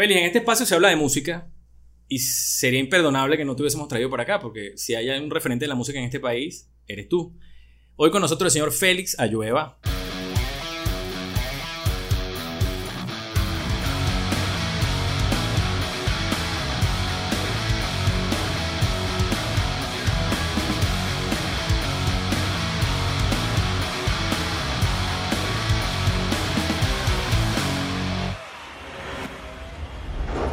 Félix, en este espacio se habla de música y sería imperdonable que no te hubiésemos traído por acá, porque si hay un referente de la música en este país, eres tú. Hoy con nosotros el señor Félix Ayueva.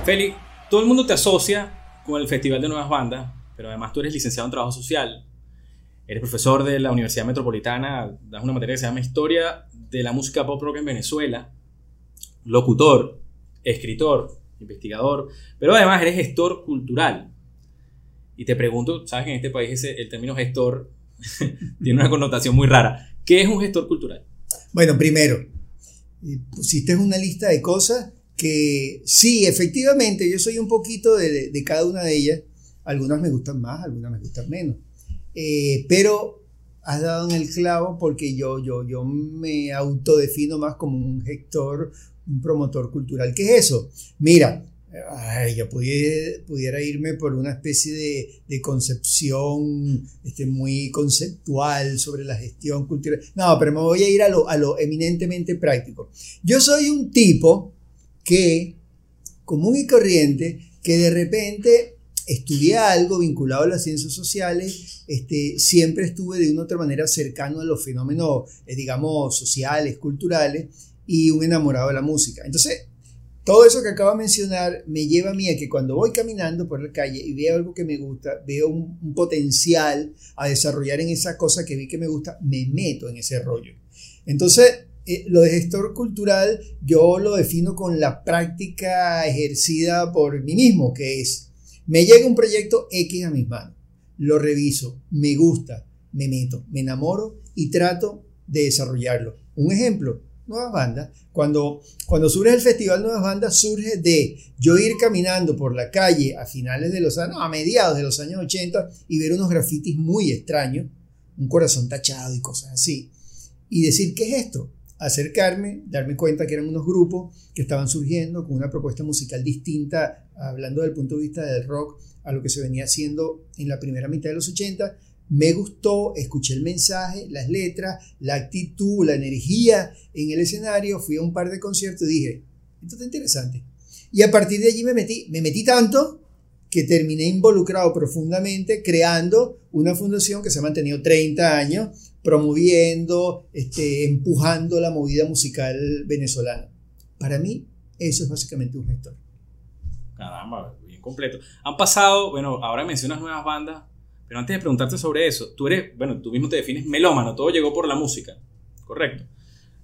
Félix, todo el mundo te asocia con el Festival de Nuevas Bandas, pero además tú eres licenciado en Trabajo Social, eres profesor de la Universidad Metropolitana, das una materia que se llama Historia de la Música Pop Rock en Venezuela, locutor, escritor, investigador, pero además eres gestor cultural. Y te pregunto, sabes que en este país el término gestor tiene una connotación muy rara. ¿Qué es un gestor cultural? Bueno, primero, pusiste una lista de cosas que sí, efectivamente, yo soy un poquito de, cada una de ellas. Algunas me gustan más, algunas me gustan menos. Eh, pero has dado en el clavo porque yo, yo, yo me autodefino más como un gestor, un promotor cultural. ¿Qué es eso? Mira, yo pudiera, pudiera, irme por una especie de, de concepción este, muy conceptual sobre la gestión cultural. No, pero me voy a ir a lo, a lo eminentemente práctico. Yo soy un tipo que, común y corriente, que de repente estudié algo vinculado a las ciencias sociales, este, siempre estuve de una u otra manera cercano a los fenómenos, eh, digamos, sociales, culturales, y un enamorado de la música. Entonces, todo eso que acabo de mencionar me lleva a mí a que cuando voy caminando por la calle y veo algo que me gusta, veo un, un potencial a desarrollar en esa cosa que vi que me gusta, me meto en ese rollo. Entonces, eh, lo de gestor cultural yo lo defino con la práctica ejercida por mí mismo, que es, me llega un proyecto X a mis manos, lo reviso, me gusta, me meto, me enamoro y trato de desarrollarlo. Un ejemplo, Nuevas Bandas. Cuando, cuando surge el Festival Nuevas Bandas, surge de yo ir caminando por la calle a finales de los años, a mediados de los años 80 y ver unos grafitis muy extraños, un corazón tachado y cosas así, y decir, ¿qué es esto? Acercarme, darme cuenta que eran unos grupos que estaban surgiendo con una propuesta musical distinta, hablando del punto de vista del rock, a lo que se venía haciendo en la primera mitad de los 80. Me gustó, escuché el mensaje, las letras, la actitud, la energía en el escenario, fui a un par de conciertos y dije, esto está interesante. Y a partir de allí me metí, me metí tanto que terminé involucrado profundamente creando una fundación que se ha mantenido 30 años promoviendo, este, empujando la movida musical venezolana. Para mí, eso es básicamente un gestor. Caramba, bien completo. Han pasado, bueno, ahora mencionas nuevas bandas, pero antes de preguntarte sobre eso, tú eres, bueno, tú mismo te defines melómano, todo llegó por la música, correcto.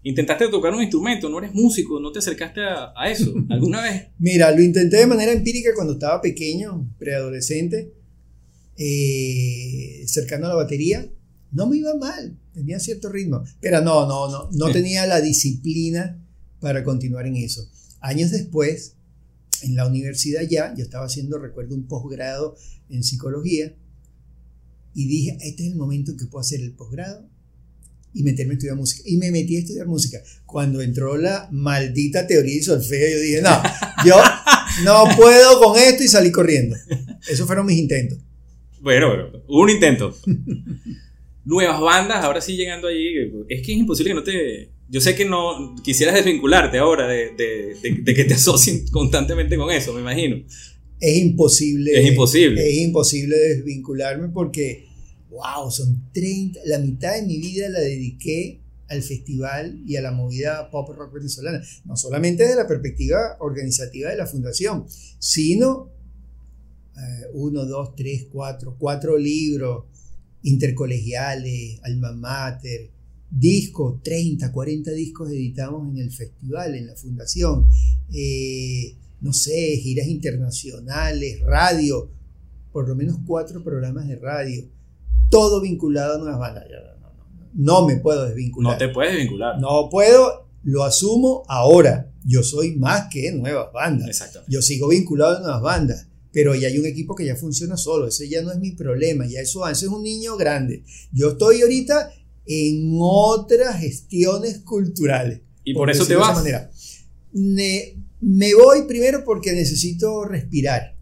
Intentaste tocar un instrumento, no eres músico, no te acercaste a, eso alguna vez. Mira, lo intenté de manera empírica cuando estaba pequeño, preadolescente, eh, cercano a la batería no me iba mal, tenía cierto ritmo, pero no, no, no, no tenía la disciplina para continuar en eso. Años después, en la universidad ya, yo estaba haciendo, recuerdo, un posgrado en psicología y dije, este es el momento en que puedo hacer el posgrado y meterme a estudiar música. Y me metí a estudiar música. Cuando entró la maldita teoría y solfeo, yo dije, no, yo no puedo con esto y salí corriendo. Esos fueron mis intentos. Bueno, bueno, un intento. nuevas bandas, ahora sí llegando allí, es que es imposible que no te... Yo sé que no quisieras desvincularte ahora de, de, que te asocien constantemente con eso, me imagino. Es imposible. Es imposible. Es imposible desvincularme porque, wow, son 30, la mitad de mi vida la dediqué al festival y a la movida pop rock venezolana. No solamente desde la perspectiva organizativa de la fundación, sino eh, uno, dos, tres, cuatro, cuatro libros, intercolegiales, alma mater, discos, 30, 40 discos editamos en el festival, en la fundación, eh, no sé, giras internacionales, radio, por lo menos cuatro programas de radio, todo vinculado a nuevas bandas. No, me puedo desvincular. No te puedes desvincular. No puedo, lo asumo ahora. Yo soy más que nuevas bandas. Exacto. Yo sigo vinculado a nuevas bandas pero ya hay un equipo que ya funciona solo, ese ya no es mi problema, ya eso, es un niño grande. Yo estoy ahorita en otras gestiones culturales. ¿Y por, eso te vas? Manera. Me voy primero porque necesito respirar.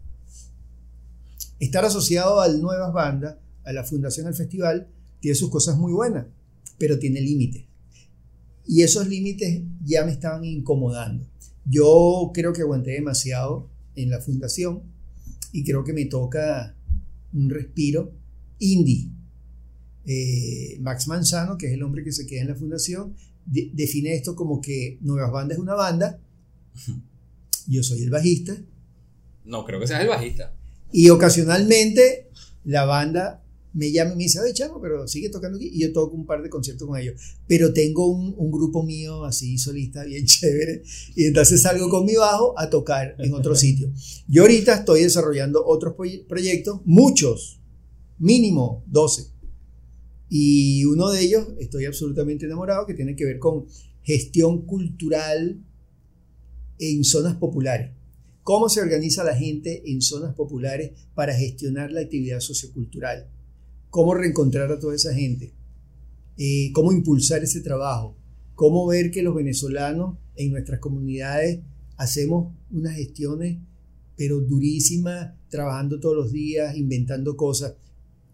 Estar asociado a nuevas bandas, a la fundación del festival, tiene sus cosas muy buenas, pero tiene límites. Y esos límites ya me estaban incomodando. Yo creo que aguanté demasiado en la fundación y creo que me toca un respiro indie. Eh, Max Manzano, que es el hombre que se queda en la fundación, define esto como que Nuevas Bandas es una banda. Yo soy el bajista. No, creo que seas el bajista. Y ocasionalmente la banda me llama y me dice, oye, chamo, pero sigue tocando aquí. Y yo toco un par de conciertos con ellos. Pero tengo un, un, grupo mío así solista, bien chévere. Y entonces salgo con mi bajo a tocar en otro sitio. Yo ahorita estoy desarrollando otros proyectos, muchos, mínimo 12. Y uno de ellos, estoy absolutamente enamorado, que tiene que ver con gestión cultural en zonas populares. ¿Cómo se organiza la gente en zonas populares para gestionar la actividad sociocultural? ¿Cómo reencontrar a toda esa gente? Eh, ¿Cómo impulsar ese trabajo? ¿Cómo ver que los venezolanos en nuestras comunidades hacemos unas gestiones, pero durísimas, trabajando todos los días, inventando cosas?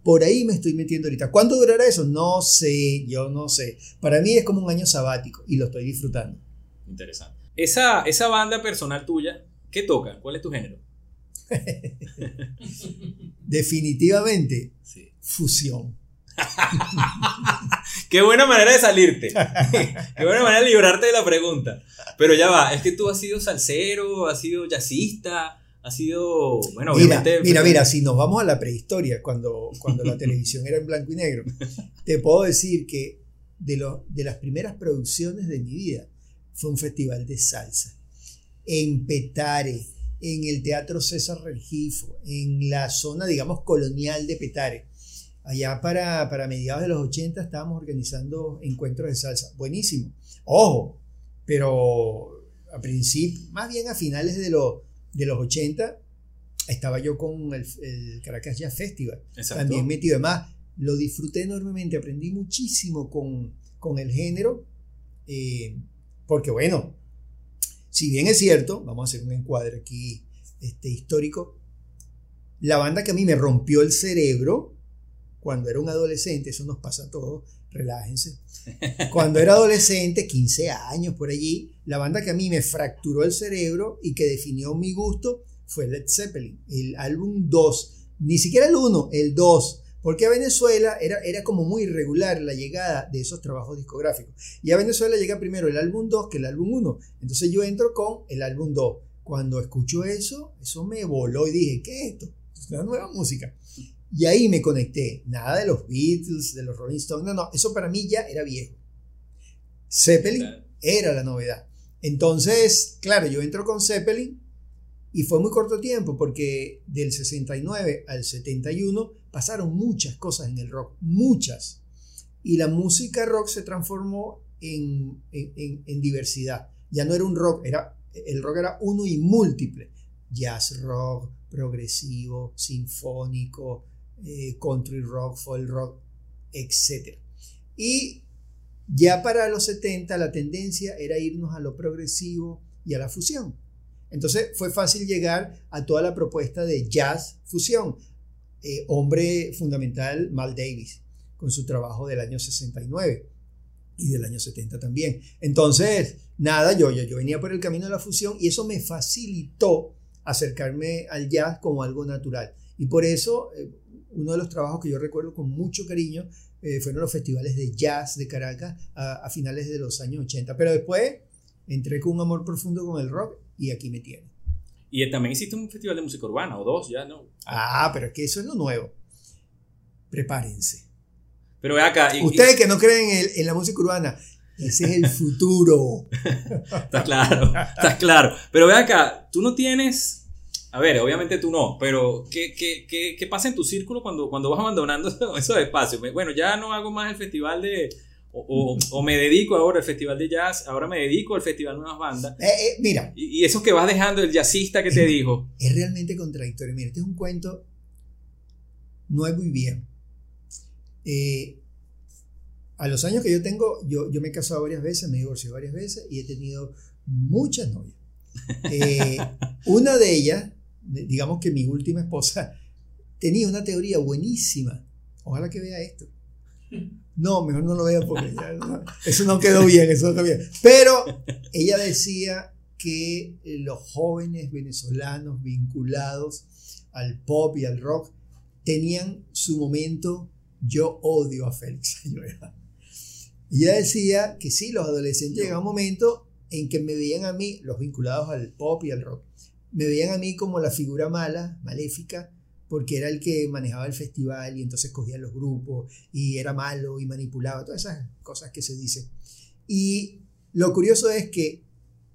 Por ahí me estoy metiendo ahorita. ¿Cuánto durará eso? No sé, yo no sé. Para mí es como un año sabático y lo estoy disfrutando. Interesante. Esa, esa banda personal tuya, ¿qué toca? ¿Cuál es tu género? Definitivamente, fusión. Qué buena manera de salirte. Qué buena manera de librarte de la pregunta. Pero ya va, es que tú has sido salsero, has sido jazzista, ha sido, bueno, mira, Mira, mira, si nos vamos a la prehistoria, cuando, cuando la televisión era en blanco y negro, te puedo decir que de, lo, de las primeras producciones de mi vida fue un festival de salsa. En Petare, en el Teatro César Regifo, en la zona, digamos, colonial de Petare. Allá para, para mediados de los 80 estábamos organizando encuentros de salsa. Buenísimo. Ojo, pero a principio, más bien a finales de los de los 80 estaba yo con el, Caracas Jazz Festival. También metido. Además, lo disfruté enormemente, aprendí muchísimo con, con el género, eh, porque bueno, si bien es cierto, vamos a hacer un encuadre aquí este, histórico, la banda que a mí me rompió el cerebro cuando era un adolescente, eso nos pasa a todos, relájense. Cuando era adolescente, 15 años por allí, la banda que a mí me fracturó el cerebro y que definió mi gusto fue Led Zeppelin, el álbum 2, ni siquiera el 1, el 2, porque a Venezuela era, era como muy irregular la llegada de esos trabajos discográficos. Y a Venezuela llega primero el álbum 2 que el álbum 1. Entonces yo entro con el álbum 2. Cuando escucho eso, eso me voló y dije, ¿qué es esto? Es una nueva música. Y ahí me conecté. Nada de los Beatles, de los Rolling Stones. No, no, eso para mí ya era viejo. Zeppelin era la novedad. Entonces, claro, yo entro con Zeppelin y fue muy corto tiempo porque del 69 al 71 pasaron muchas cosas en el rock, muchas. Y la música rock se transformó en, en diversidad. Ya no era un rock, era, el rock era uno y múltiple. Jazz rock, progresivo, sinfónico, eh, country rock, folk rock, etc. Y ya para los 70 la tendencia era irnos a lo progresivo y a la fusión. Entonces fue fácil llegar a toda la propuesta de jazz fusión. Eh, hombre fundamental, Mal Davis, con su trabajo del año 69 y del año 70 también. Entonces, nada, yo, yo, yo venía por el camino de la fusión y eso me facilitó acercarme al jazz como algo natural. Y por eso eh, uno de los trabajos que yo recuerdo con mucho cariño eh, fueron los festivales de jazz de Caracas a, finales de los años 80. Pero después entré con un amor profundo con el rock y aquí me tiene. Y también hiciste un festival de música urbana o dos, ya, ¿no? Ah, pero es que eso es lo nuevo. Prepárense. Pero ve acá. Ustedes que no creen en, en la música urbana, ese es el futuro. está claro, está claro. Pero ve acá, tú no tienes a ver, obviamente tú no, pero ¿qué, qué, qué, qué pasa en tu círculo cuando, cuando vas abandonando esos espacios? Bueno, ya no hago más el festival de... O, o, me dedico ahora al festival de jazz, ahora me dedico al festival de Nuevas Bandas. Eh, eh, mira. Y, eso que vas dejando, el jazzista que te dijo. Es realmente contradictorio. Mira, este es un cuento nuevo y bien. Eh, a los años que yo tengo, yo, yo me he casado varias veces, me he divorciado varias veces y he tenido muchas novias. Eh, una de ellas, digamos que mi última esposa, tenía una teoría buenísima. Ojalá que vea esto. No, mejor no lo vea porque eso no quedó bien, eso no quedó bien. Pero ella decía que los jóvenes venezolanos vinculados al pop y al rock tenían su momento yo odio a Félix Y ella decía que sí, los adolescentes llegaban un momento en que me veían a mí, los vinculados al pop y al rock, me veían a mí como la figura mala, maléfica, porque era el que manejaba el festival y entonces cogía los grupos y era malo y manipulaba, todas esas cosas que se dicen. Y lo curioso es que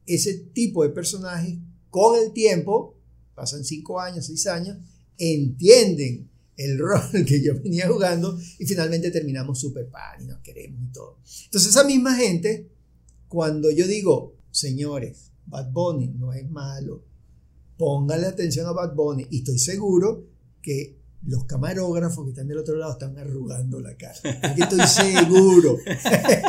ese tipo de personajes, con el tiempo, pasan cinco años, seis años, entienden el rol que yo venía jugando y finalmente terminamos super pan y nos queremos y todo. Entonces esa misma gente, cuando yo digo, señores, Bad Bunny no es malo, pónganle atención a Bad Bunny y estoy seguro que los camarógrafos que están del otro lado están arrugando la cara. estoy seguro.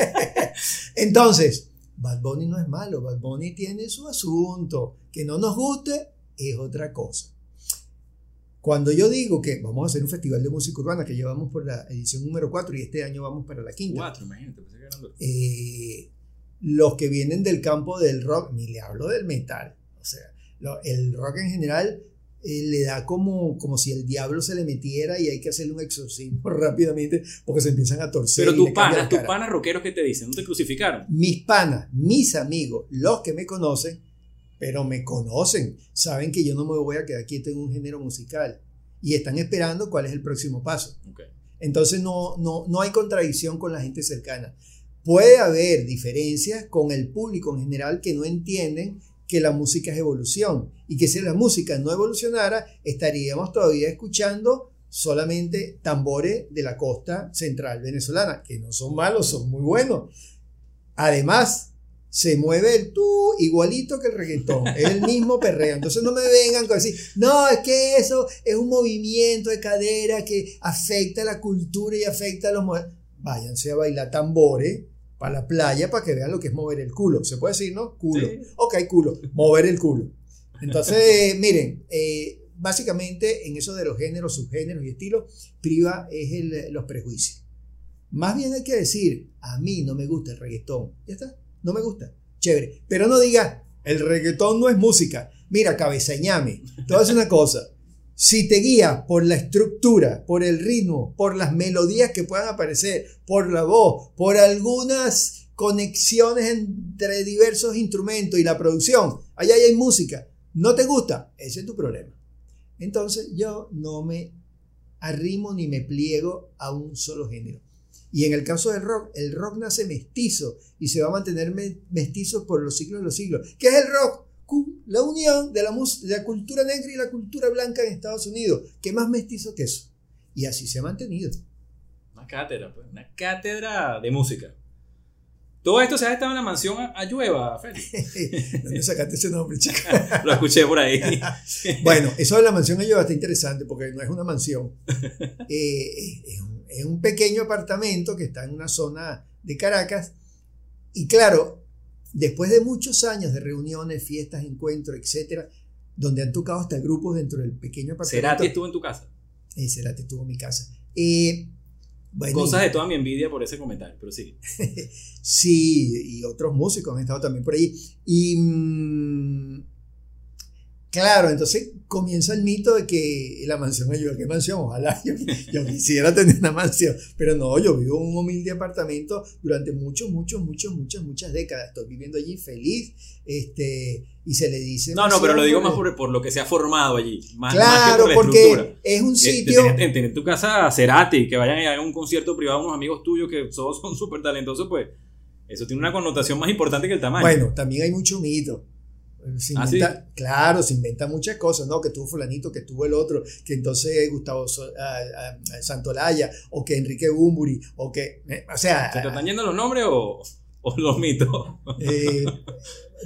Entonces, Bad Bunny no es malo, Bad Bunny tiene su asunto. Que no nos guste es otra cosa. Cuando yo digo que vamos a hacer un festival de música urbana que llevamos por la edición número 4 y este año vamos para la quinta. 4, imagínate, eh, los que vienen del campo del rock, ni le hablo del metal. O sea, el rock en general eh, le da como, como si el diablo se le metiera y hay que hacerle un exorcismo rápidamente porque se empiezan a torcer. Pero tus panas, tus panas rockeros que te dicen, ¿no te crucificaron? Mis panas, mis amigos, los que me conocen, pero me conocen, saben que yo no me voy a quedar quieto en un género musical y están esperando cuál es el próximo paso. Entonces no, no, no hay contradicción con la gente cercana. Puede haber diferencias con el público en general que no entienden que la música es evolución y que si la música no evolucionara, estaríamos todavía escuchando solamente tambores de la costa central venezolana, que no son malos, son muy buenos. Además, se mueve el tú igualito que el reggaetón, es el mismo perreo. Entonces no me vengan con decir, no, es que eso es un movimiento de cadera que afecta a la cultura y afecta a los... Váyanse a bailar tambores a la playa para que vean lo que es mover el culo. ¿Se puede decir, no? Culo. Ok, culo. Mover el culo. Entonces, miren, eh, básicamente en eso de los géneros, subgéneros y estilos, priva es el, los prejuicios. Más bien hay que decir, a mí no me gusta el reggaetón. Ya está, no me gusta. Chévere. Pero no diga, el reggaetón no es música. Mira, cabezañame. Te voy a decir una cosa. Si te guías por la estructura, por el ritmo, por las melodías que puedan aparecer, por la voz, por algunas conexiones entre diversos instrumentos y la producción, allá hay música, no te gusta, ese es tu problema. Entonces yo no me arrimo ni me pliego a un solo género. Y en el caso del rock, el rock nace mestizo y se va a mantener mestizo por los siglos de los siglos. ¿Qué es el rock? La unión de la, de la cultura negra y la cultura blanca en Estados Unidos. ¿Qué más mestizo que eso? Y así se ha mantenido. Una cátedra, pues, una cátedra de música. Todo esto se ha estado en la mansión Ayueva, Félix. ¿Dónde sacaste ese nombre, chica? Lo escuché por ahí. bueno, eso de la mansión Ayueva está interesante porque no es una mansión. Eh, es, un, es un pequeño apartamento que está en una zona de Caracas. Y claro, después de muchos años de reuniones, fiestas, encuentros, etcétera, donde han tocado hasta grupos dentro del pequeño apartamento. ¿Cerati estuvo en tu casa? Eh, Cerati estuvo en mi casa. Eh, Cosas de toda mi envidia por ese comentario, pero sí. sí, y otros músicos han estado también por ahí. Y mm, Claro, entonces comienza el mito de que la mansión ayuda. ¿Qué mansión? Ojalá yo, quisiera tener una mansión, pero no, yo vivo en un humilde apartamento durante muchos, muchos, muchos, muchas, muchas décadas. Estoy viviendo allí feliz, este, y se le dice. No, no, pero lo digo más por, por, lo que se ha formado allí. Más, claro, porque es un eh, sitio. En tu casa Cerati, que vayan a un concierto privado unos amigos tuyos que todos son súper talentosos, pues eso tiene una connotación más importante que el tamaño. Bueno, también hay mucho mito. Se ¿Ah, Claro, se inventa muchas cosas, ¿no? Que tuvo fulanito, que tuvo el otro, que entonces Gustavo Santolaya, o que Enrique Bumburi, o que, eh, o sea... ¿Se te están yendo los nombres o, los mitos? Eh,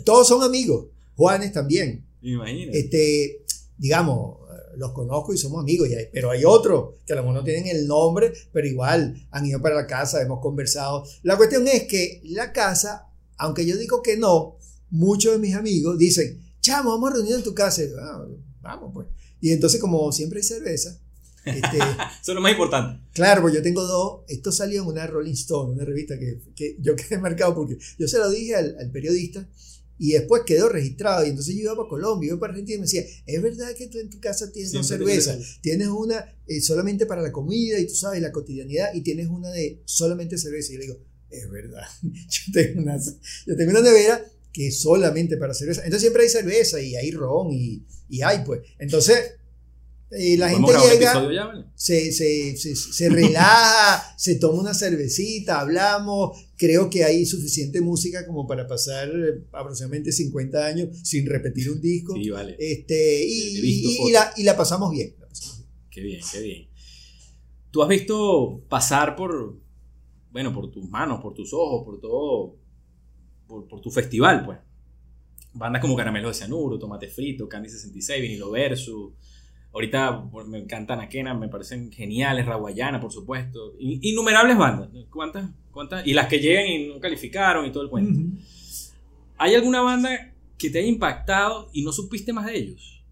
todos son amigos, Juanes también. Imagínate. Este, digamos, los conozco y somos amigos, pero hay otros que a lo mejor no tienen el nombre, pero igual han ido para la casa, hemos conversado. La cuestión es que la casa, aunque yo digo que no, muchos de mis amigos dicen, chamo, vamos a reunir en tu casa. Ah, vamos, pues. Y entonces, como siempre hay cerveza, este, Eso es lo más importante. Claro, pues yo tengo dos. Esto salió en una Rolling Stone, una revista que, que yo quedé marcado porque yo se lo dije al, al, periodista y después quedó registrado. Y entonces yo iba para Colombia, iba para Argentina y me decía: Es verdad que tú en tu casa tienes dos cervezas. Tienes una eh, solamente para la comida y tú sabes la cotidianidad, y tienes una de solamente cerveza. Y yo le digo: Es verdad. Yo tengo una, yo tengo una nevera que solamente para cerveza. Entonces siempre hay cerveza y hay ron y, y hay, pues. Entonces y la gente llega, ya, se, se, se, se, relaja, se toma una cervecita, hablamos. Creo que hay suficiente música como para pasar aproximadamente 50 años sin repetir un disco. Sí, vale. Este, y, y, la, y, la, pasamos bien, la pasamos bien. Qué bien, qué bien. Tú has visto pasar por, bueno, por tus manos, por tus ojos, por todo, por, por tu festival, pues. Bandas como Caramelo de Cianuro, Tomate Frito, Candy 66, Vinilo Versus. Ahorita me encantan Aquena, me parecen geniales, Raguayana, por supuesto. Innumerables bandas. ¿Cuántas? ¿Cuántas? Y las que llegan y no calificaron y todo el cuento. ¿Hay alguna banda que te haya impactado y no supiste más de ellos?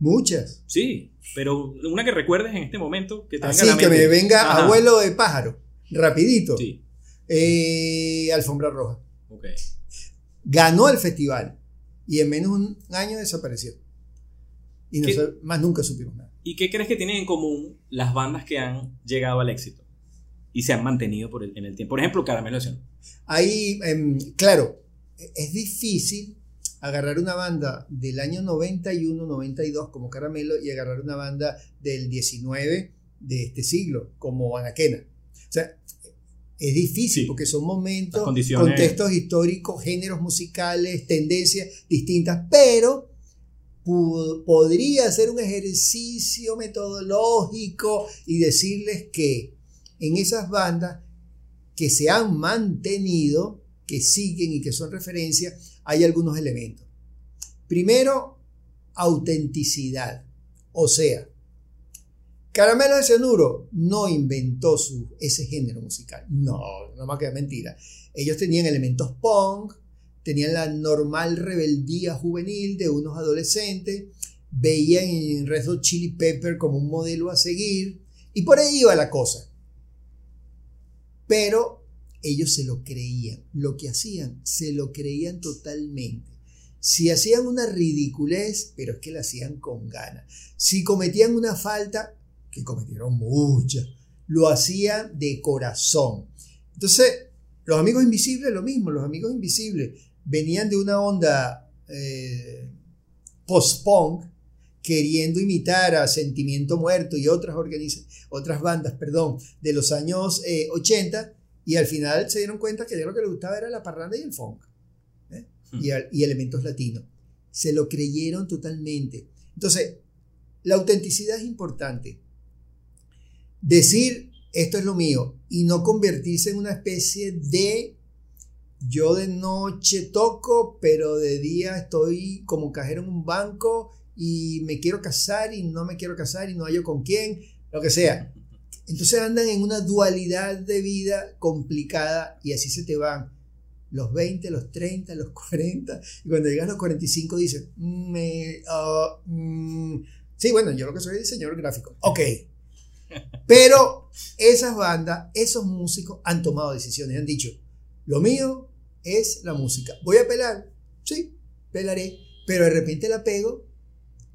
Muchas. Sí, pero una que recuerdes en este momento que te Así que me venga abuelo de pájaro, rapidito. Sí. Eh, Alfombra Roja. Ok. Ganó el festival y en menos de un año desapareció. Y no más nunca supimos nada. ¿Y qué crees que tienen en común las bandas que han llegado al éxito y se han mantenido por el, en el tiempo? Por ejemplo, Caramelo de Ahí, em, claro, es difícil agarrar una banda del año 91, 92 como Caramelo y agarrar una banda del 19 de este siglo como Anaquena. O sea, es difícil porque son momentos, contextos históricos, géneros musicales, tendencias distintas, pero podría hacer un ejercicio metodológico y decirles que en esas bandas que se han mantenido, que siguen y que son referencia, hay algunos elementos. Primero, autenticidad. O sea, Caramelo de Cianuro no inventó su, ese género musical. No, no más que mentira. Ellos tenían elementos punk, tenían la normal rebeldía juvenil de unos adolescentes, veían en Red Chili Pepper como un modelo a seguir, y por ahí iba la cosa. Pero ellos se lo creían, lo que hacían, se lo creían totalmente. Si hacían una ridiculez, pero es que la hacían con ganas. Si cometían una falta, que cometieron muchas, lo hacían de corazón. Entonces, los amigos invisibles, lo mismo, los amigos invisibles venían de una onda eh, post-punk, queriendo imitar a Sentimiento Muerto y otras, otras bandas perdón, de los años 80, eh, y al final se dieron cuenta que lo que les gustaba era la parranda y el funk, ¿eh? hmm. y, y elementos latinos. Se lo creyeron totalmente. Entonces, la autenticidad es importante. Decir, esto es lo mío, y no convertirse en una especie de yo de noche toco, pero de día estoy como cajero en un banco y me quiero casar y no me quiero casar y no hallo con quién, lo que sea. Entonces andan en una dualidad de vida complicada y así se te van los 20, los 30, los 40 y cuando llegas a los 45 dices, me, ah, mm". sí, bueno, yo lo que soy es diseñador gráfico. Ok. Pero esas bandas, esos músicos han tomado decisiones, han dicho, lo mío es la música. ¿Voy a pelar? Sí, pelaré, pero de repente la pego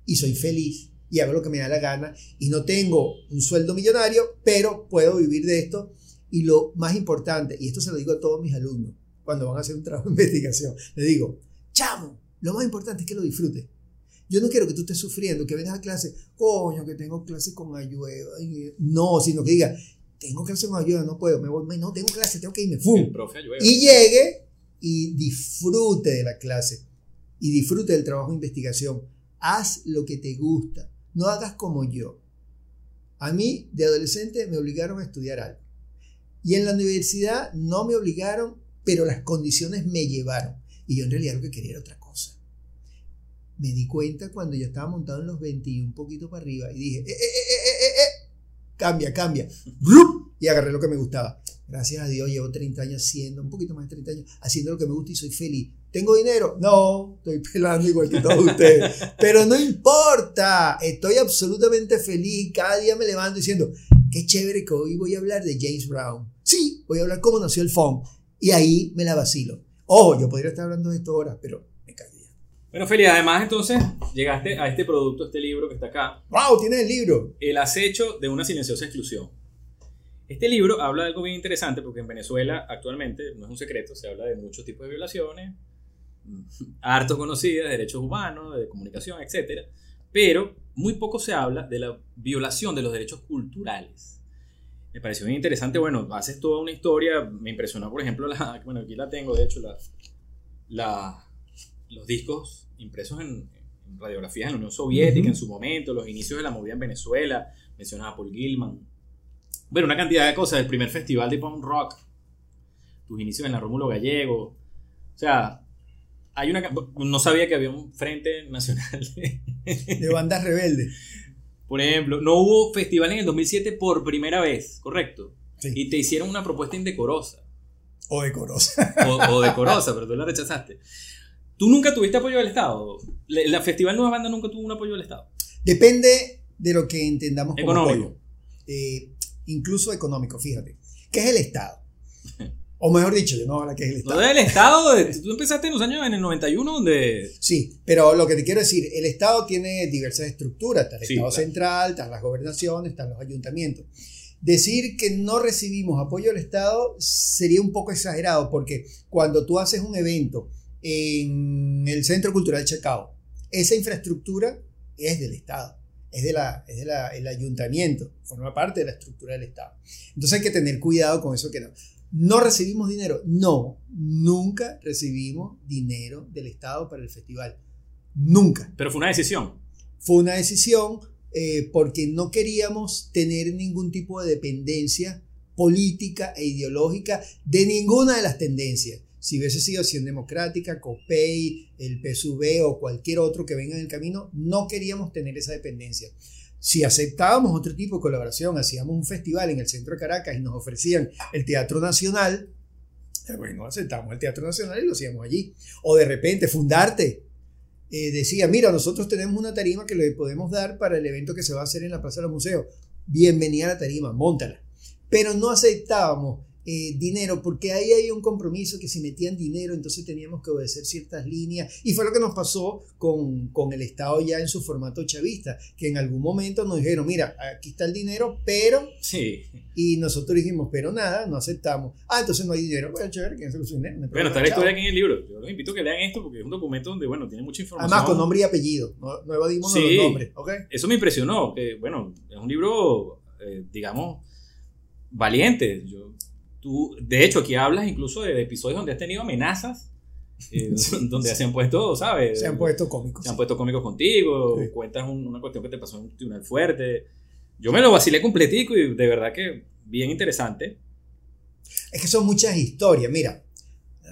y soy feliz y hago lo que me da la gana y no tengo un sueldo millonario, pero puedo vivir de esto. Y lo más importante, y esto se lo digo a todos mis alumnos cuando van a hacer un trabajo de investigación, les digo, chamo, lo más importante es que lo disfrutes. Yo no quiero que tú estés sufriendo, que vengas a clase, coño, que tengo clase con ayuda. No, sino que diga, tengo clase con ayuda, no puedo, me voy, no, tengo clase, tengo que irme, ¡fum! Y llegue y disfrute de la clase y disfrute del trabajo de investigación. Haz lo que te gusta, no hagas como yo. A mí, de adolescente, me obligaron a estudiar algo. Y en la universidad no me obligaron, pero las condiciones me llevaron. Y yo en realidad lo que quería era otra cosa. Me di cuenta cuando yo estaba montado en los 20 y un poquito para arriba y dije, eh, eh, eh, eh cambia, cambia. Y agarré lo que me gustaba. Gracias a Dios llevo 30 años haciendo, un poquito más de 30 años, haciendo lo que me gusta y soy feliz. ¿Tengo dinero? No, estoy pelando igual que todos ustedes. Pero no importa, estoy absolutamente feliz. Cada día me levanto diciendo, qué chévere que hoy voy a hablar de James Brown. Sí, voy a hablar cómo nació el funk. Y ahí me la vacilo. Ojo, yo podría estar hablando de esto ahora, pero ya. Bueno, Feli, además entonces llegaste a este producto, este libro que está acá. ¡Wow! Tienes el libro. El acecho de una silenciosa exclusión. Este libro habla de algo bien interesante porque en Venezuela actualmente, no es un secreto, se habla de muchos tipos de violaciones, harto conocidas, de derechos humanos, de comunicación, etc. Pero muy poco se habla de la violación de los derechos culturales. Me pareció bien interesante, bueno, haces toda una historia, me impresionó, por ejemplo, la, bueno, aquí la tengo, de hecho, la, la, los discos impresos en, radiografías en la Unión Soviética en su momento, los inicios de la movida en Venezuela, mencionaba a Paul Gilman. Bueno, una cantidad de cosas, el primer festival de punk rock, tus inicios en la Rómulo Gallego. O sea, hay una no sabía que había un frente nacional de bandas rebeldes. Por ejemplo, no hubo festival en el 2007 por primera vez, ¿correcto? Y te hicieron una propuesta indecorosa. O decorosa. O, decorosa, pero tú la rechazaste. ¿Tú nunca tuviste apoyo del Estado? ¿La Festival Nueva Banda nunca tuvo un apoyo del Estado? Depende de lo que entendamos como económico. Eh, incluso económico, fíjate. ¿Qué es el Estado? O mejor dicho, yo no hablo que es el Estado. No, el Estado, tú empezaste en los años, en el 91, donde... Sí, pero lo que te quiero decir, el Estado tiene diversas estructuras, está el Estado central, están las gobernaciones, están los ayuntamientos. Decir que no recibimos apoyo del Estado sería un poco exagerado, porque cuando tú haces un evento en el Centro Cultural Chacao, esa infraestructura es del Estado es, de la, el ayuntamiento, forma parte de la estructura del Estado. Entonces hay que tener cuidado con eso que no. ¿No recibimos dinero? No, nunca recibimos dinero del Estado para el festival. Nunca. Pero fue una decisión. Fue una decisión eh, porque no queríamos tener ningún tipo de dependencia política e ideológica de ninguna de las tendencias. Si hubiese sido Acción Democrática, COPEI, el PSUV o cualquier otro que venga en el camino, no queríamos tener esa dependencia. Si aceptábamos otro tipo de colaboración, hacíamos un festival en el centro de Caracas y nos ofrecían el Teatro Nacional, eh, bueno, aceptamos el Teatro Nacional y lo hacíamos allí. O de repente, Fundarte eh, decía, mira, nosotros tenemos una tarima que le podemos dar para el evento que se va a hacer en la Plaza de los Museos. Bienvenida a la tarima, montala. Pero no aceptábamos eh, dinero, porque ahí hay un compromiso que si metían dinero, entonces teníamos que obedecer ciertas líneas. Y fue lo que nos pasó con, con, el Estado ya en su formato chavista, que en algún momento nos dijeron, mira, aquí está el dinero, pero... Sí. Y nosotros dijimos, pero nada, no aceptamos. Ah, entonces no hay dinero. Bueno, chévere, ¿quién se lo dinero? bueno, está la historia aquí en el libro. Yo los invito a que lean esto porque es un documento donde, bueno, tiene mucha información. Además, con nombre y apellido. No, no evadimos los nombres. ¿okay? Eso me impresionó. Que, bueno, es un libro, eh, digamos, valiente. Yo Tú, de hecho, aquí hablas incluso de, episodios donde has tenido amenazas, eh, donde se han puesto, ¿sabes? Se han puesto cómicos. Se han puesto cómicos contigo, cuentas una cuestión que te pasó en un tribunal fuerte. Yo me lo vacilé completico y de verdad que bien interesante. Es que son muchas historias, mira,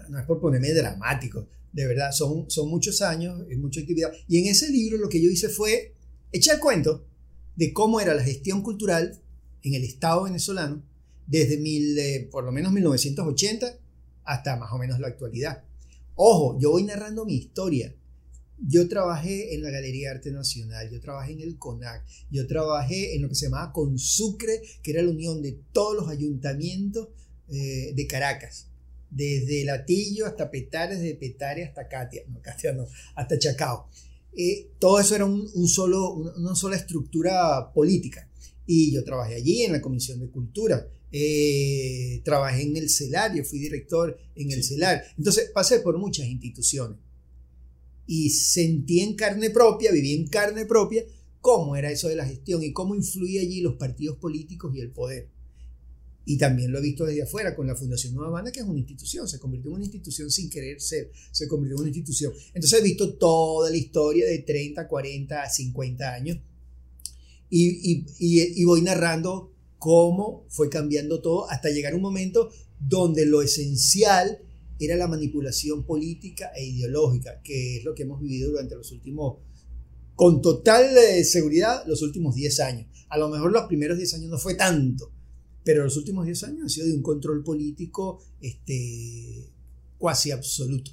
no es por ponerme dramático, de verdad, son, son muchos años, es mucha actividad. Y en ese libro lo que yo hice fue echar cuento de cómo era la gestión cultural en el Estado venezolano desde eh, por lo menos 1980 hasta más o menos la actualidad. Ojo, yo voy narrando mi historia. Yo trabajé en la Galería de Arte Nacional, yo trabajé en el CONAC, yo trabajé en lo que se llamaba CONSUCRE, que era la unión de todos los ayuntamientos eh, de Caracas, desde Latillo hasta Petare, desde Petare hasta Katia, no Katia no, hasta Chacao. Eh, todo eso era un, solo, una sola estructura política. Y yo trabajé allí en la Comisión de Cultura, eh, trabajé en el CELAR, yo fui director en el CELAR. Entonces pasé por muchas instituciones y sentí en carne propia, viví en carne propia cómo era eso de la gestión y cómo influía allí los partidos políticos y el poder. Y también lo he visto desde afuera con la Fundación Nueva Banda, que es una institución, se convirtió en una institución sin querer ser, se convirtió en una institución. Entonces he visto toda la historia de 30, 40, 50 años y, y, y, y voy narrando cómo fue cambiando todo hasta llegar a un momento donde lo esencial era la manipulación política e ideológica, que es lo que hemos vivido durante los últimos, con total eh, seguridad, los últimos 10 años. A lo mejor los primeros 10 años no fue tanto, pero los últimos 10 años han sido de un control político este, cuasi absoluto.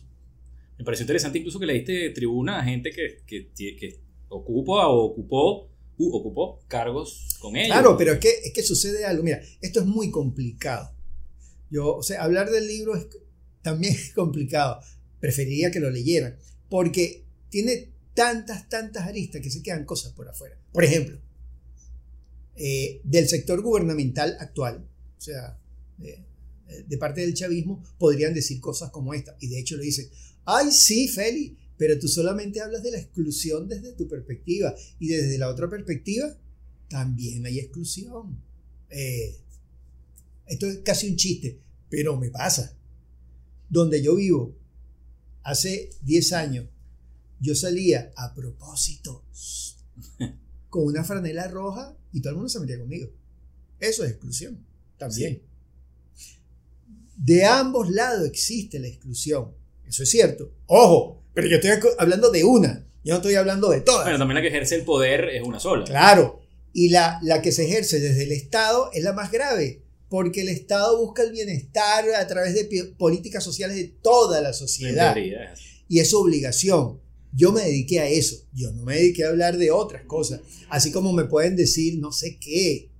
Me pareció interesante incluso que le diste tribuna a gente que, que, que ocupa o ocupó, ocupó cargos con ellos. Claro, pero es que, es que sucede algo. Mira, esto es muy complicado. Yo, o sea, hablar del libro es, también es complicado. Preferiría que lo leyeran. Porque tiene tantas, tantas aristas que se quedan cosas por afuera. Por ejemplo, eh, del sector gubernamental actual, o sea, de, parte del chavismo, podrían decir cosas como esta. Y de hecho le dicen, ay, sí, Feli, pero tú solamente hablas de la exclusión desde tu perspectiva. Y desde la otra perspectiva, también hay exclusión. Eh, esto es casi un chiste, pero me pasa. Donde yo vivo, hace 10 años, yo salía a propósito con una franela roja y todo el mundo se metía conmigo. Eso es exclusión, también. De ambos lados existe la exclusión. Eso es cierto. Ojo, pero yo estoy hablando de una. Yo no estoy hablando de todas. Pero también la que ejerce el poder es una sola. Claro. Y la, la que se ejerce desde el Estado es la más grave. Porque el Estado busca el bienestar a través de políticas sociales de toda la sociedad. Y es obligación. Yo me dediqué a eso. Yo no me dediqué a hablar de otras cosas. Así como me pueden decir, no sé qué.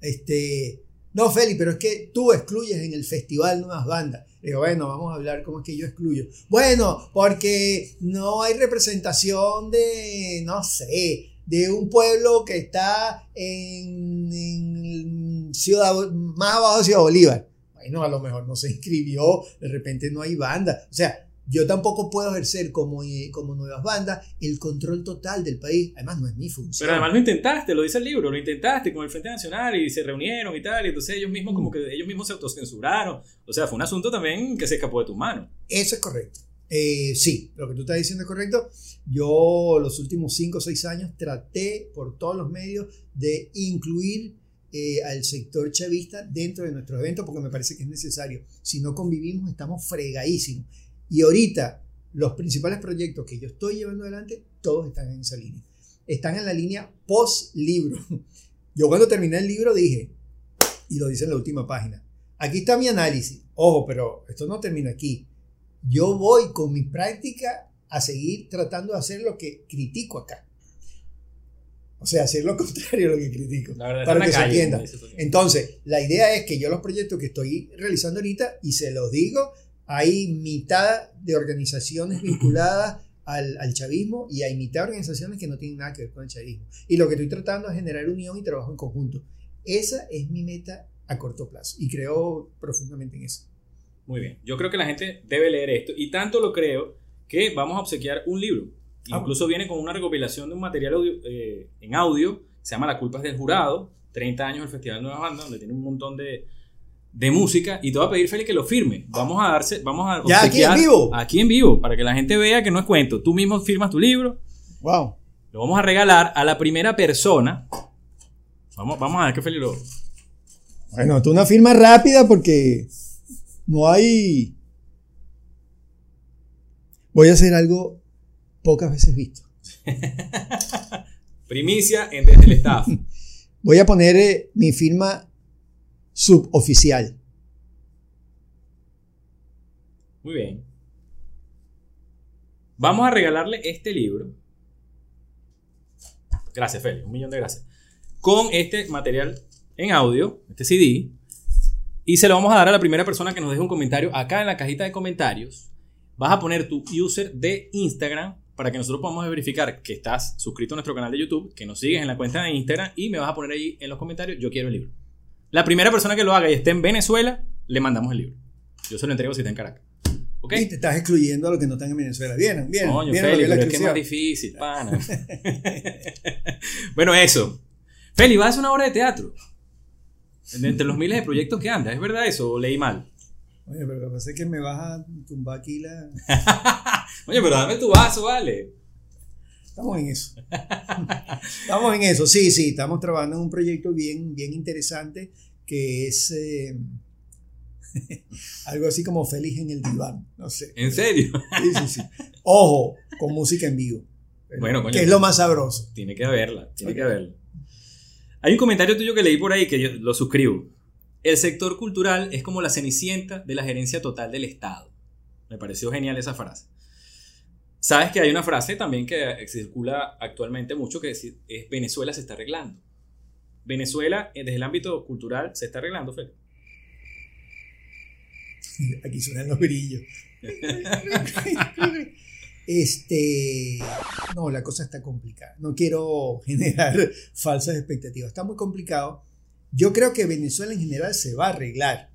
Este, no, Feli, pero es que tú excluyes en el festival nuevas bandas. Digo, bueno, vamos a hablar cómo es que yo excluyo. Bueno, porque no hay representación de, no sé, de un pueblo que está en, Ciudad, más abajo de Ciudad Bolívar. Bueno, a lo mejor no se inscribió, de repente no hay banda. O sea, yo tampoco puedo ejercer como, eh, como nuevas bandas el control total del país. Además, no es mi función. Pero además lo intentaste, lo dice el libro, lo intentaste con el Frente Nacional y se reunieron y tal. Y entonces ellos mismos, como que ellos mismos se autocensuraron. O sea, fue un asunto también que se escapó de tus manos. Eso es correcto. Eh, sí, lo que tú estás diciendo es correcto. Yo los últimos 5 o 6 años traté por todos los medios de incluir eh, al sector chavista dentro de nuestros eventos porque me parece que es necesario. Si no convivimos, estamos fregadísimos. Y ahorita los principales proyectos que yo estoy llevando adelante, todos están en esa línea. Están en la línea post-libro. Yo cuando terminé el libro dije, y lo dice en la última página, aquí está mi análisis. Ojo, pero esto no termina aquí. Yo voy con mi práctica a seguir tratando de hacer lo que critico acá. O sea, hacer lo contrario a lo que critico. para que se entienda. Entonces, la idea es que yo los proyectos que estoy realizando ahorita, y se los digo hay mitad de organizaciones vinculadas al, chavismo y hay mitad de organizaciones que no tienen nada que ver con el chavismo. Y lo que estoy tratando es generar unión y trabajo en conjunto. Esa es mi meta a corto plazo y creo profundamente en eso. Muy bien, yo creo que la gente debe leer esto y tanto lo creo que vamos a obsequiar un libro. Ah, Incluso viene con una recopilación de un material eh, en audio, se llama La culpa es del jurado, 30 años del Festival Nueva Banda, donde tiene un montón de, de música y te voy a pedir, Félix, que lo firme. Vamos a darse, vamos a ya aquí en vivo. Aquí en vivo, para que la gente vea que no es cuento. Tú mismo firmas tu libro. Wow. Lo vamos a regalar a la primera persona. Vamos, vamos a ver qué Félix lo. Bueno, tú una firma rápida porque no hay. Voy a hacer algo pocas veces visto. Primicia en desde el staff. Voy a poner eh, mi firma suboficial. Muy bien. Vamos a regalarle este libro. Gracias, Félix. Un millón de gracias. Con este material en audio, este CD. Y se lo vamos a dar a la primera persona que nos deje un comentario acá en la cajita de comentarios. Vas a poner tu user de Instagram para que nosotros podamos verificar que estás suscrito a nuestro canal de YouTube, que nos sigues en la cuenta de Instagram y me vas a poner ahí en los comentarios, yo quiero el libro. La primera persona que lo haga y esté en Venezuela, le mandamos el libro. Yo se lo entrego si está en Caracas. ¿Ok? Y te estás excluyendo a los que no están en Venezuela. Bien, bien. Coño, Feli, pero es que es más difícil, pana. bueno, eso. Feli, vas a hacer una obra de teatro. Entre los miles de proyectos que anda. ¿Es verdad eso o leí mal? Oye, pero lo que pasa es que me vas a tumbar aquí la. Oye, pero dame tu vaso, vale. Estamos en eso. estamos en eso, sí, sí, estamos trabajando en un proyecto bien, bien interesante que es eh, algo así como Feliz en el diván, no sé. ¿En serio? Sí, sí, sí. Ojo, con música en vivo. Bueno, Que es lo más sabroso. Tiene que haberla, tiene que haberla. Hay un comentario tuyo que leí por ahí que yo lo suscribo. El sector cultural es como la cenicienta de la gerencia total del Estado. Me pareció genial esa frase. Sabes que hay una frase también que circula actualmente mucho que es, Venezuela se está arreglando. Venezuela, eh, desde el ámbito cultural, se está arreglando, Félix. Aquí suenan los brillos. Este, no, la cosa está complicada. No quiero generar falsas expectativas. Está muy complicado. Yo creo que Venezuela en general se va a arreglar.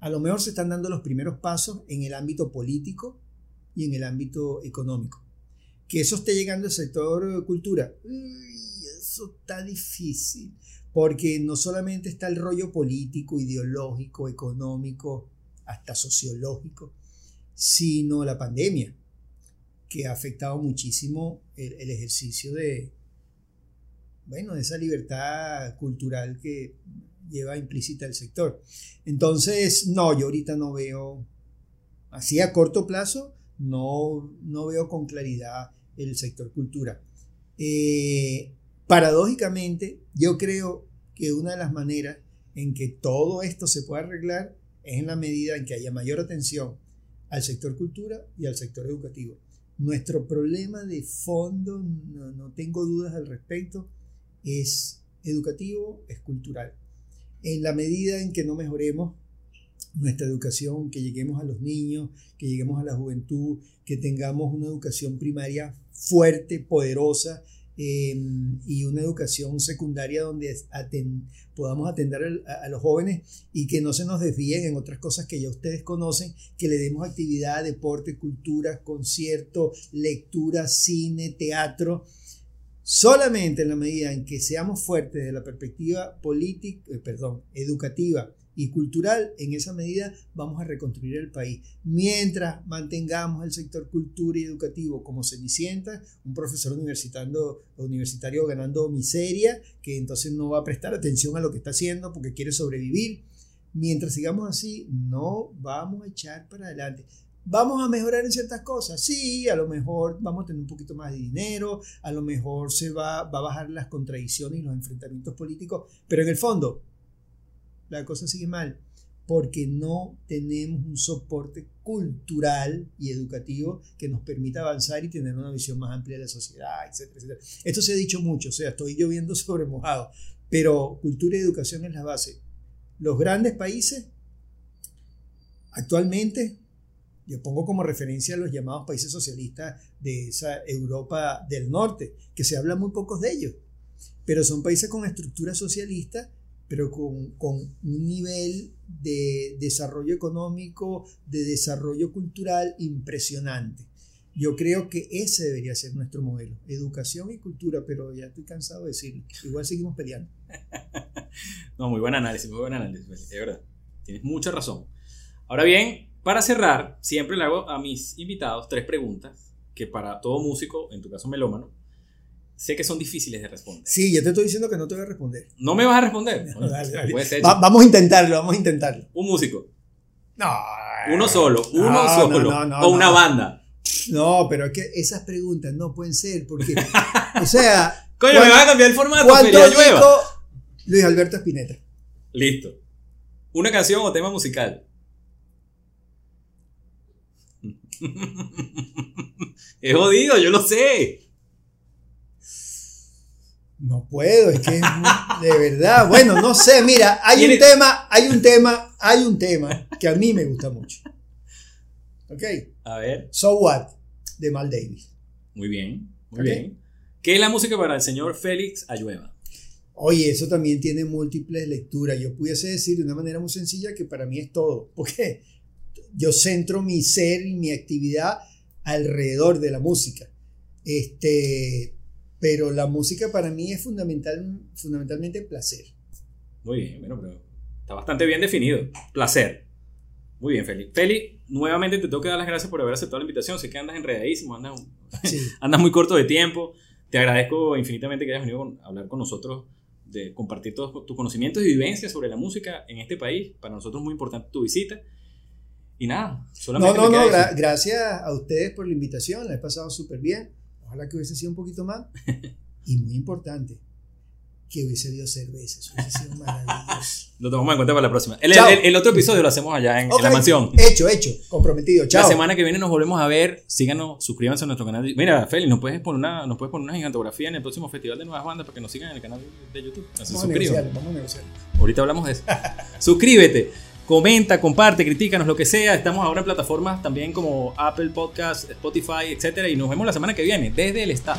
A lo mejor se están dando los primeros pasos en el ámbito político y en el ámbito económico. Que eso esté llegando al sector cultura. eso está difícil. Porque no solamente está el rollo político, ideológico, económico, hasta sociológico, sino la pandemia que ha afectado muchísimo el, ejercicio de, bueno, de esa libertad cultural que lleva implícita el sector. Entonces, no, yo ahorita no veo, así a corto plazo, no, no veo con claridad el sector cultura. Eh, paradójicamente, yo creo que una de las maneras en que todo esto se puede arreglar es en la medida en que haya mayor atención al sector cultura y al sector educativo. Nuestro problema de fondo, no, tengo dudas al respecto, es educativo, es cultural. En la medida en que no mejoremos nuestra educación, que lleguemos a los niños, que lleguemos a la juventud, que tengamos una educación primaria fuerte, poderosa, Em, y una educación secundaria donde podamos atender a, los jóvenes y que no se nos desvíen en otras cosas que ya ustedes conocen, que le demos actividad, deporte, cultura, concierto, lectura, cine, teatro. Solamente en la medida en que seamos fuertes de la perspectiva política, eh, perdón, educativa, y cultural, en esa medida vamos a reconstruir el país. Mientras mantengamos el sector cultura y educativo como cenicienta, un profesor universitario, universitario ganando miseria, que entonces no va a prestar atención a lo que está haciendo porque quiere sobrevivir. Mientras sigamos así, no vamos a echar para adelante. ¿Vamos a mejorar en ciertas cosas? Sí, a lo mejor vamos a tener un poquito más de dinero, a lo mejor se va, va a bajar las contradicciones y los enfrentamientos políticos, pero en el fondo la cosa sigue mal, porque no tenemos un soporte cultural y educativo que nos permita avanzar y tener una visión más amplia de la sociedad, etcétera, etcétera. Esto se ha dicho mucho, o sea, estoy lloviendo sobre mojado, pero cultura y educación es la base. Los grandes países, actualmente, yo pongo como referencia a los llamados países socialistas de esa Europa del Norte, que se habla muy pocos de ellos, pero son países con estructura socialista pero con, un nivel de desarrollo económico, de desarrollo cultural impresionante. Yo creo que ese debería ser nuestro modelo, educación y cultura, pero ya estoy cansado de decirlo. Igual seguimos peleando. no, muy buen análisis, muy buen análisis, de verdad. Tienes mucha razón. Ahora bien, para cerrar, siempre le hago a mis invitados tres preguntas que para todo músico, en tu caso melómano, sé que son difíciles de responder. Sí, yo te estoy diciendo que no te voy a responder. ¿No me vas a responder? vamos a intentarlo, vamos a intentarlo. Un músico. No. Uno solo, uno solo. o una banda. No, pero es que esas preguntas no pueden ser porque, o sea... Coño, me va a cambiar el formato. ¿Cuánto dijo Luis Alberto Spinetta? Listo. Una canción o tema musical. es jodido, yo lo sé. No puedo, es que de verdad, bueno, no sé, mira, hay un tema, hay un tema, hay un tema que a mí me gusta mucho. ¿Ok? A ver. So What, de Mal Davis. Muy bien, muy bien. ¿Qué es la música para el señor Félix Ayueva? Oye, eso también tiene múltiples lecturas. Yo pudiese decir de una manera muy sencilla que para mí es todo, porque yo centro mi ser y mi actividad alrededor de la música. Este, pero la música para mí es fundamental, fundamentalmente placer. Muy bien, bueno, pero está bastante bien definido. Placer. Muy bien, Feli. Feli, nuevamente te tengo que dar las gracias por haber aceptado la invitación. Sé que andas enredadísimo, andas, andas muy corto de tiempo. Te agradezco infinitamente que hayas venido a hablar con nosotros, de compartir todos tus conocimientos y vivencias sobre la música en este país. Para nosotros es muy importante tu visita. Y nada, solamente. No, no, no, gracias a ustedes por la invitación. La he pasado súper bien ojalá que hubiese sido un poquito más. Y muy importante, que hubiese habido cerveza. Eso hubiese sido maravilloso. Lo tomamos en cuenta para la próxima. El, el- el otro episodio lo hacemos allá en, la mansión. Hecho, hecho. Comprometido. Chao. La semana que viene nos volvemos a ver. Síganos, suscríbanse a nuestro canal. Mira, Félix, nos puedes poner una, nos puedes poner una gigantografía en el próximo Festival de Nuevas Bandas para que nos sigan en el canal de YouTube. Así Vamos a negociar, vamos a negociar. Ahorita hablamos de eso. Suscríbete, comenta, comparte, critícanos, lo que sea. Estamos ahora en plataformas también como Apple Podcast, Spotify, etcétera. Y nos vemos la semana que viene desde el staff.